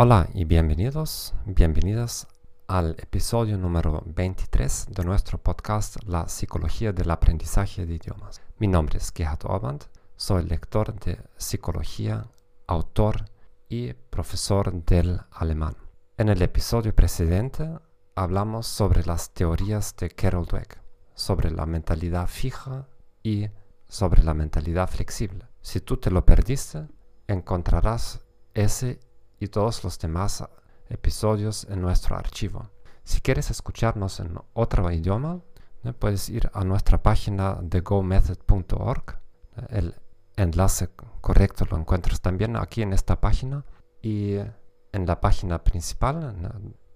Hola y bienvenidos, bienvenidas al episodio número 23 de nuestro podcast La psicología del aprendizaje de idiomas. Mi nombre es Gerhard Orband, soy lector de psicología, autor y profesor del alemán. En el episodio precedente hablamos sobre las teorías de Carol Dweck, sobre la mentalidad fija y sobre la mentalidad flexible. Si tú te lo perdiste, encontrarás ese y todos los demás episodios en nuestro archivo. Si quieres escucharnos en otro idioma, puedes ir a nuestra página de gomethod.org. El enlace correcto lo encuentras también aquí en esta página y en la página principal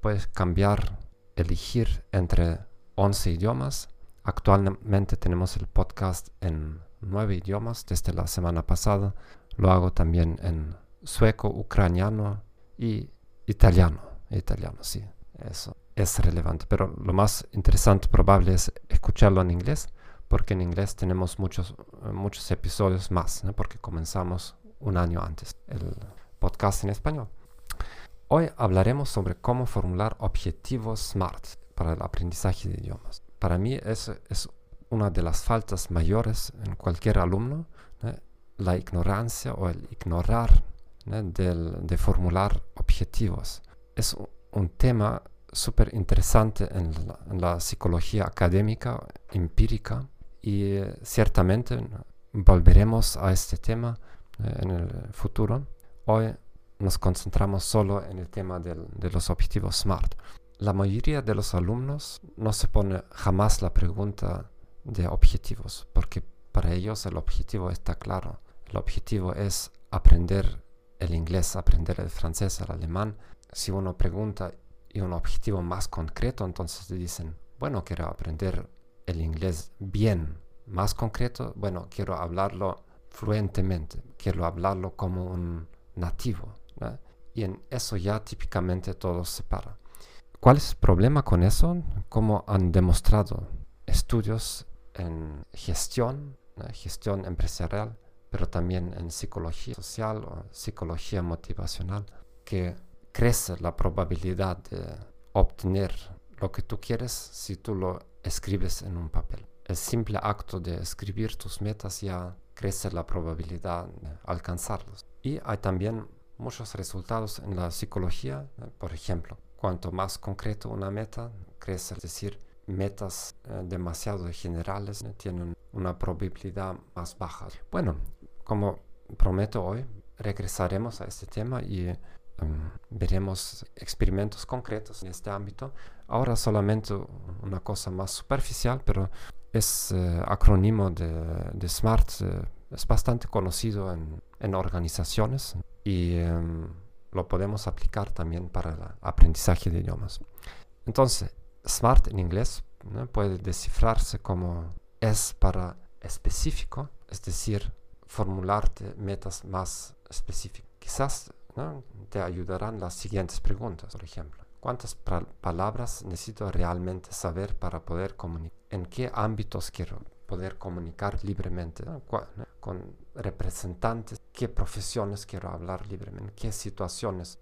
puedes cambiar, elegir entre 11 idiomas. Actualmente tenemos el podcast en 9 idiomas desde la semana pasada. Lo hago también en sueco, ucraniano y italiano. Italiano, sí, eso es relevante. Pero lo más interesante probable es escucharlo en inglés, porque en inglés tenemos muchos, muchos episodios más, porque comenzamos un año antes el podcast en español. Hoy hablaremos sobre cómo formular objetivos SMART para el aprendizaje de idiomas. Para mí eso es una de las faltas mayores en cualquier alumno, la ignorancia o el ignorar de formular objetivos. Es un tema súper interesante en, la psicología académica, empírica, y eh, ciertamente volveremos a este tema eh, en el futuro. Hoy nos concentramos solo en el tema de los objetivos SMART. La mayoría de los alumnos no se pone jamás la pregunta de objetivos, porque para ellos el objetivo está claro. El objetivo es aprender el inglés, aprender el francés, el alemán, si uno pregunta y un objetivo más concreto, entonces te dicen, bueno, quiero aprender el inglés bien. Más concreto, bueno, quiero hablarlo fluentemente, quiero hablarlo como un nativo. Y en eso ya típicamente todo se para. ¿Cuál es el problema con eso? Como han demostrado estudios en gestión, gestión empresarial, pero también en psicología social o psicología motivacional, que crece la probabilidad de obtener lo que tú quieres si tú lo escribes en un papel. El simple acto de escribir tus metas ya crece la probabilidad de alcanzarlos. Y hay también muchos resultados en la psicología, por ejemplo, cuanto más concreto una meta, crece, es decir, metas eh, demasiado generales tienen una probabilidad más baja. Bueno, como prometo hoy, regresaremos a este tema y em, veremos experimentos concretos en este ámbito. Ahora solamente una cosa más superficial, pero es eh, acrónimo de, SMART, eh, es bastante conocido en, organizaciones y em, lo podemos aplicar también para el aprendizaje de idiomas. Entonces, SMART en inglés puede descifrarse como es para específico, es decir, formularte metas más específicas. Quizás te ayudarán las siguientes preguntas, por ejemplo. ¿Cuántas palabras necesito realmente saber para poder comunicar? ¿En qué ámbitos quiero poder comunicar libremente? Con representantes, ¿qué profesiones quiero hablar libremente? ¿Qué situaciones?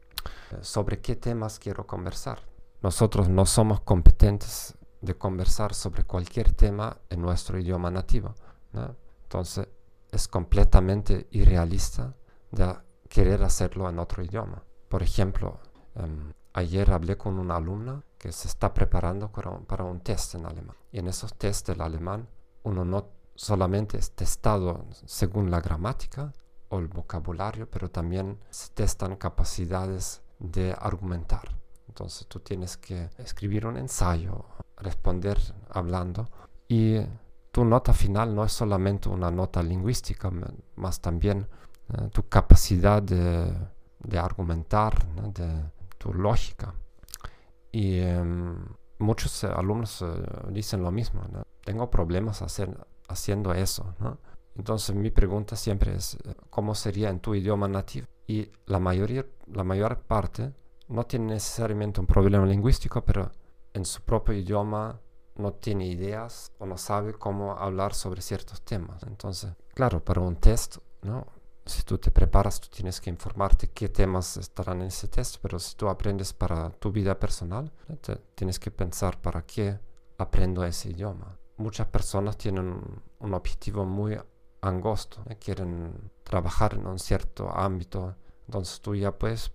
Eh, ¿Sobre qué temas quiero conversar? Nosotros no somos competentes de conversar sobre cualquier tema en nuestro idioma nativo. Entonces, es completamente irrealista de querer hacerlo en otro idioma. Por ejemplo, em, ayer hablé con una alumna que se está preparando para un, test en alemán. Y en esos tests del alemán uno no solamente es testado según la gramática o el vocabulario, pero también se testan capacidades de argumentar. Entonces tú tienes que escribir un ensayo, responder hablando y tu nota final no es solamente una nota lingüística, más también eh, tu capacidad de, argumentar, de tu lógica. Y em, muchos eh, alumnos eh, dicen lo mismo, tengo problemas haciendo eso. Entonces mi pregunta siempre es, ¿cómo sería en tu idioma nativo? Y la, mayoría, la mayor parte no tiene necesariamente un problema lingüístico, pero en su propio idioma no tiene ideas o no sabe cómo hablar sobre ciertos temas. Entonces, claro, para un test, ¿no? si tú te preparas, tú tienes que informarte qué temas estarán en ese test, pero si tú aprendes para tu vida personal, tienes que pensar para qué aprendo ese idioma. Muchas personas tienen un, objetivo muy angosto, quieren trabajar en un cierto ámbito, entonces tú ya puedes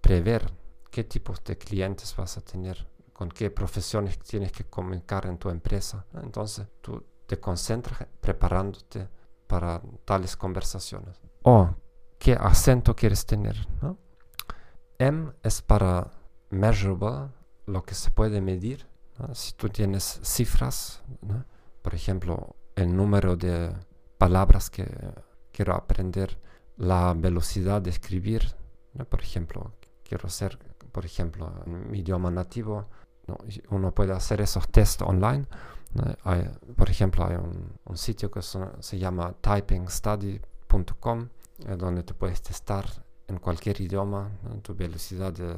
prever qué tipos de clientes vas a tener, con qué profesiones tienes que comunicar en tu empresa. Entonces tú te concentras preparándote para tales conversaciones. O qué acento quieres tener. M es para measurable, lo que se puede medir. Si tú tienes cifras, por ejemplo, el número de palabras que quiero aprender, la velocidad de escribir, por ejemplo, quiero ser, por ejemplo, en mi idioma nativo, uno puede hacer esos test online por ejemplo, hay un, sitio que se llama typingstudy.com, eh, donde te puedes testar en cualquier idioma tu velocidad de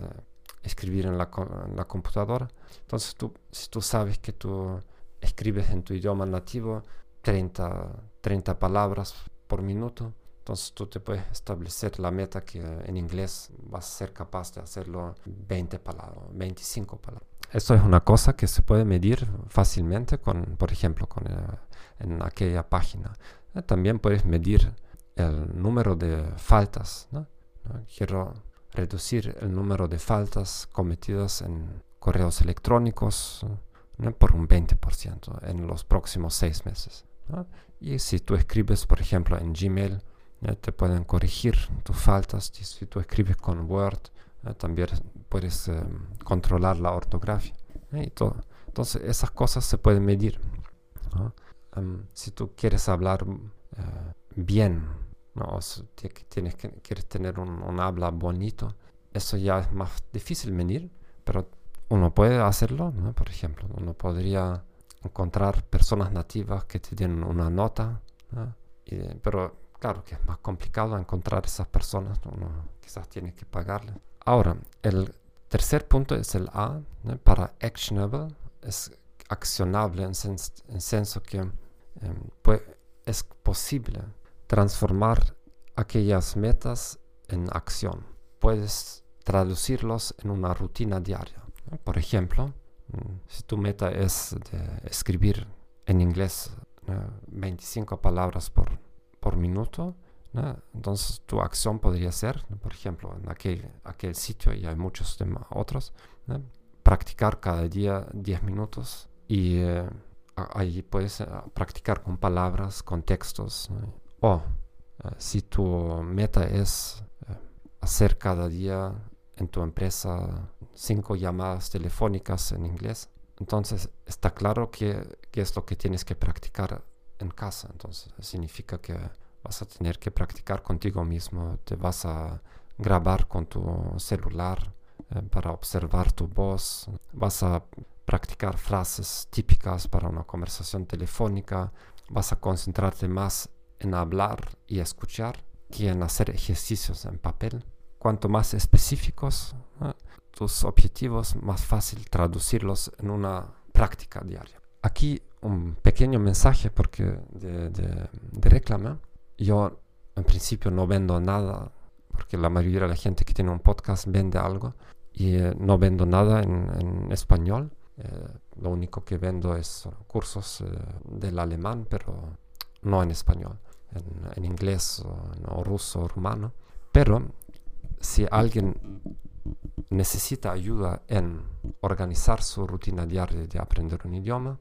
escribir en la, computadora. Entonces, tú, si tú sabes que tú escribes en tu idioma nativo 30, 30 palabras por minuto, entonces tú te puedes establecer la meta que en inglés vas a ser capaz de hacerlo 20 palabras, 25 palabras. Esto es una cosa que se puede medir fácilmente con, por ejemplo, con, eh, en aquella página. Eh, también puedes medir el número de faltas. Quiero reducir el número de faltas cometidas en correos electrónicos por un 20% en los próximos seis meses. Y si tú escribes, por ejemplo, en Gmail, te pueden corregir tus faltas. Si tú escribes con Word, también puedes eh, controlar la ortografía y todo. Entonces esas cosas se pueden medir. Si tú quieres hablar eh, bien, ¿no? tienes que, quieres tener un, habla bonito, eso ya es más difícil medir, pero uno puede hacerlo, por ejemplo, uno podría encontrar personas nativas que te den una nota, pero claro que es más complicado encontrar esas personas, uno quizás tiene que pagarles. Ahora, el tercer punto es el A, para actionable, es accionable en, senso que em, es posible transformar aquellas metas en acción. Puedes traducirlos en una rutina diaria. Por ejemplo, mm, si tu meta es de escribir en inglés 25 palabras por, por minuto, entonces tu acción podría ser, por ejemplo, en aquel, aquel sitio, y hay muchos otros, practicar cada día 10 minutos y eh, ahí puedes eh, practicar con palabras, con textos. O eh, si tu meta es hacer cada día en tu empresa cinco llamadas telefónicas en inglés, entonces está claro que, que es lo que tienes que practicar en casa. Entonces significa que vas a tener que practicar contigo mismo, te vas a grabar con tu celular eh, para observar tu voz, vas a practicar frases típicas para una conversación telefónica, vas a concentrarte más en hablar y escuchar que en hacer ejercicios en papel. Cuanto más específicos eh, tus objetivos, más fácil traducirlos en una práctica diaria. Aquí un pequeño mensaje porque de, de, reclama yo en principio no vendo nada, porque la mayoría de la gente que tiene un podcast vende algo, y eh, no vendo nada en, español. Eh, lo único que vendo es cursos eh, del alemán, pero no en español, en, inglés o, ruso o rumano. Pero si alguien necesita ayuda en organizar su rutina diaria de aprender un idioma,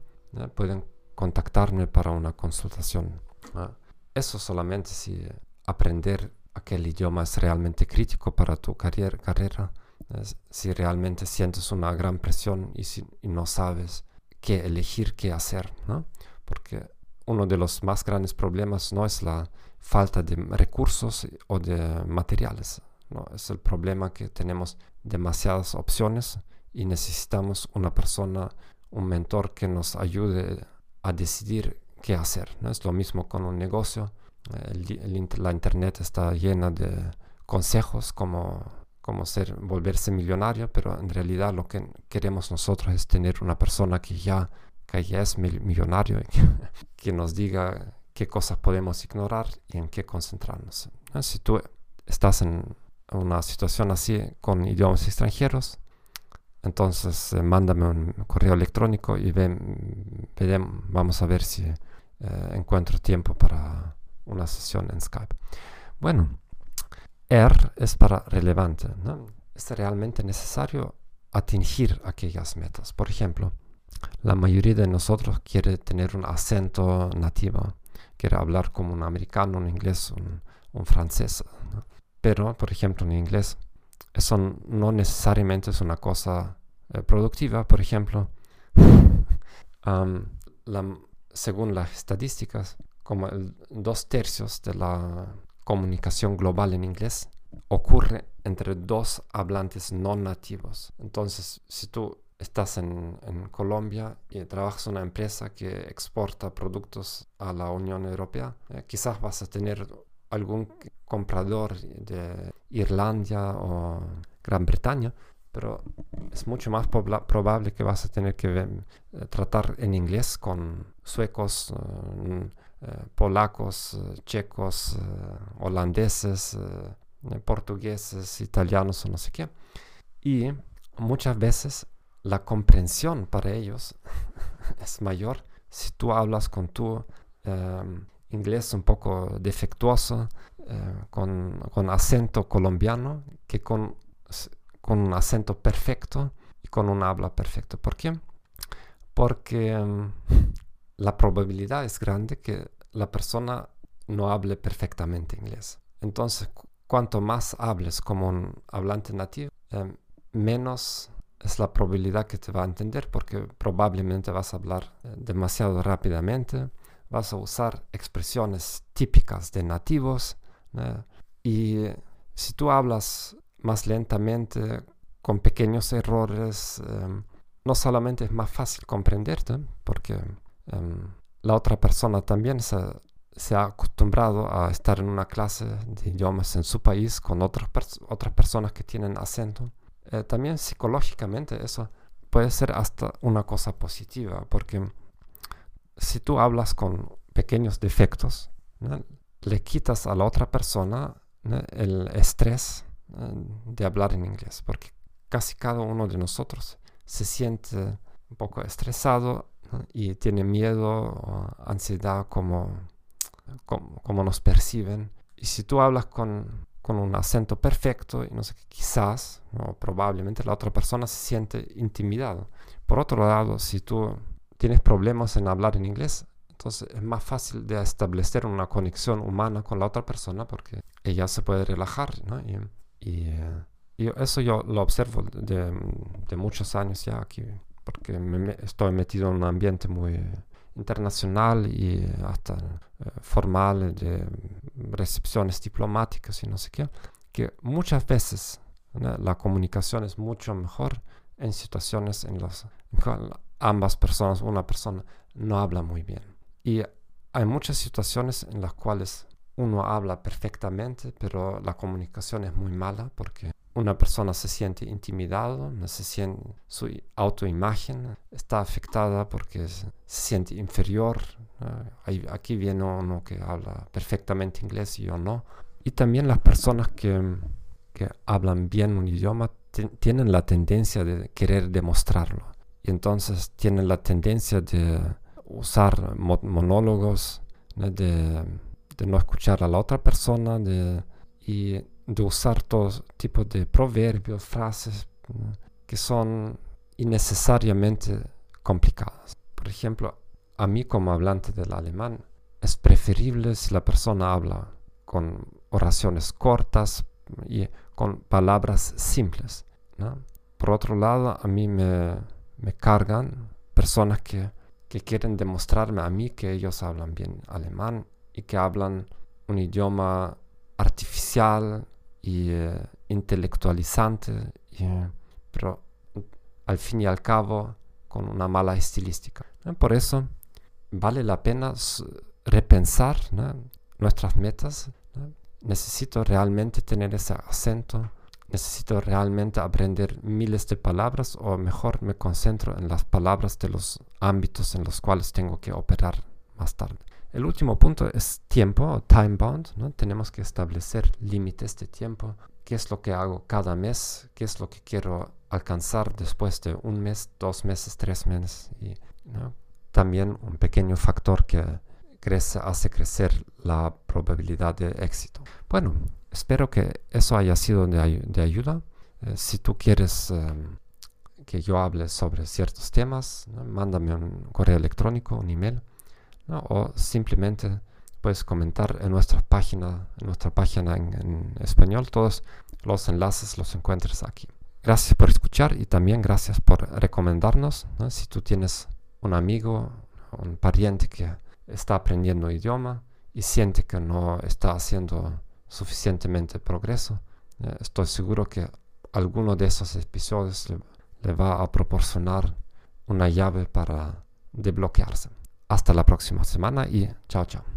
pueden contactarme para una consultación. Eso solamente si aprender aquel idioma es realmente crítico para tu carrera, carrera si realmente sientes una gran presión y, si, no sabes qué elegir, qué hacer. Porque uno de los más grandes problemas no es la falta de recursos o de materiales, ¿no? es el problema que tenemos demasiadas opciones y necesitamos una persona, un mentor que nos ayude a decidir qué hacer. ¿no? Es lo mismo con un negocio. la internet está llena de consejos como, como ser, volverse millonario, pero en realidad lo que queremos nosotros es tener una persona que ya, que ya es millonario, que nos diga qué cosas podemos ignorar y en qué concentrarnos. Si tú estás en una situación así con idiomas extranjeros, entonces eh, mándame un correo electrónico y ven, vamos a ver si eh, encuentro tiempo para una sesión en Skype. Bueno, R es para relevante. Es realmente necesario atingir aquellas metas. Por ejemplo, la mayoría de nosotros quiere tener un acento nativo, quiere hablar como un americano, un inglés, un, francés. Pero, por ejemplo, en inglés, eso no necesariamente es una cosa eh, productiva. Por ejemplo, según las estadísticas, como dos tercios de la comunicación global en inglés ocurre entre dos hablantes no nativos. Entonces, si tú estás en, Colombia y trabajas en una empresa que exporta productos a la Unión Europea, eh, quizás vas a tener algún comprador de Irlanda o Gran Bretaña, pero es mucho más probable que vas a tener que eh, tratar en inglés con suecos, eh, polacos, checos, holandeses, portugueses, italianos o no sé qué. Y muchas veces la comprensión para ellos es mayor si tú hablas con tu em, inglés un poco defectuoso, eh, con, con, acento colombiano, que con, con, un acento perfecto y con un habla perfecto. ¿Por qué? Porque em, la probabilidad es grande que la persona no hable perfectamente inglés. Entonces, cuanto más hables como un hablante nativo, em, menos es la probabilidad que te va a entender porque probablemente vas a hablar eh, demasiado rápidamente, vas a usar expresiones típicas de nativos y si tú hablas más lentamente, con pequeños errores, em, no solamente es más fácil comprenderte, porque em, la otra persona también se, se, ha acostumbrado a estar en una clase de idiomas en su país con otras, otras personas que tienen acento. Eh, también psicológicamente eso puede ser hasta una cosa positiva, porque si tú hablas con pequeños defectos, le quitas a la otra persona el estrés de hablar en inglés, porque casi cada uno de nosotros se siente un poco estresado y tiene miedo o ansiedad como, como nos perciben. Y si tú hablas con con un acento perfecto y no sé, quizás o probablemente la otra persona se siente intimidado. Por otro lado, si tú tienes problemas en hablar en inglés, entonces es más fácil de establecer una conexión humana con la otra persona porque ella se puede relajar, ¿no? Y, y, eh, eso yo lo observo de, de, muchos años ya aquí, porque me, estoy metido en un ambiente muy internacional y hasta eh, formal de recepciones diplomáticas y no sé qué, que muchas veces la comunicación es mucho mejor en situaciones en las que ambas personas, una persona, no habla muy bien. Y hay muchas situaciones en las cuales uno habla perfectamente, pero la comunicación es muy mala porque una persona se siente intimidado, se siente, su autoimagen está afectada porque se, siente inferior. aquí viene uno que habla perfectamente inglés y yo no. Y también las personas que, que hablan bien un idioma tienen la tendencia de querer demostrarlo. Y entonces tienen la tendencia de usar monólogos, de, no escuchar a la otra persona, de, y de usar todo tipo de proverbios, frases que son innecesariamente complicadas. Por ejemplo, a mí como hablante del alemán es preferible si la persona habla con oraciones cortas y con palabras simples. Por otro lado, a mí me, cargan personas que, que quieren demostrarme a mí que ellos hablan bien alemán y que hablan un idioma artificial y eh, intelectualizante, pero al fin y al cabo con una mala estilística. Por eso vale la pena repensar nuestras metas. Necesito realmente tener ese acento, necesito realmente aprender miles de palabras o mejor me concentro en las palabras de los ámbitos en los cuales tengo que operar más tarde. El último punto es tiempo, time bound. ¿no? Tenemos que establecer límites de tiempo. ¿Qué es lo que hago cada mes? ¿Qué es lo que quiero alcanzar después de un mes, dos meses, tres meses? Y también un pequeño factor que crece, hace crecer la probabilidad de éxito. Bueno, espero que eso haya sido de, ayuda. Eh, si tú quieres em, que yo hable sobre ciertos temas, mándame un correo electrónico, un email o simplemente puedes comentar en nuestra página, en nuestra página en, español. Todos los enlaces los encuentras aquí. Gracias por escuchar y también gracias por recomendarnos. Si tú tienes un amigo, un pariente que está aprendiendo idioma y siente que no está haciendo suficientemente progreso, eh, estoy seguro que alguno de esos episodios le va a proporcionar una llave para desbloquearse. Hasta la próxima semana y chao chao.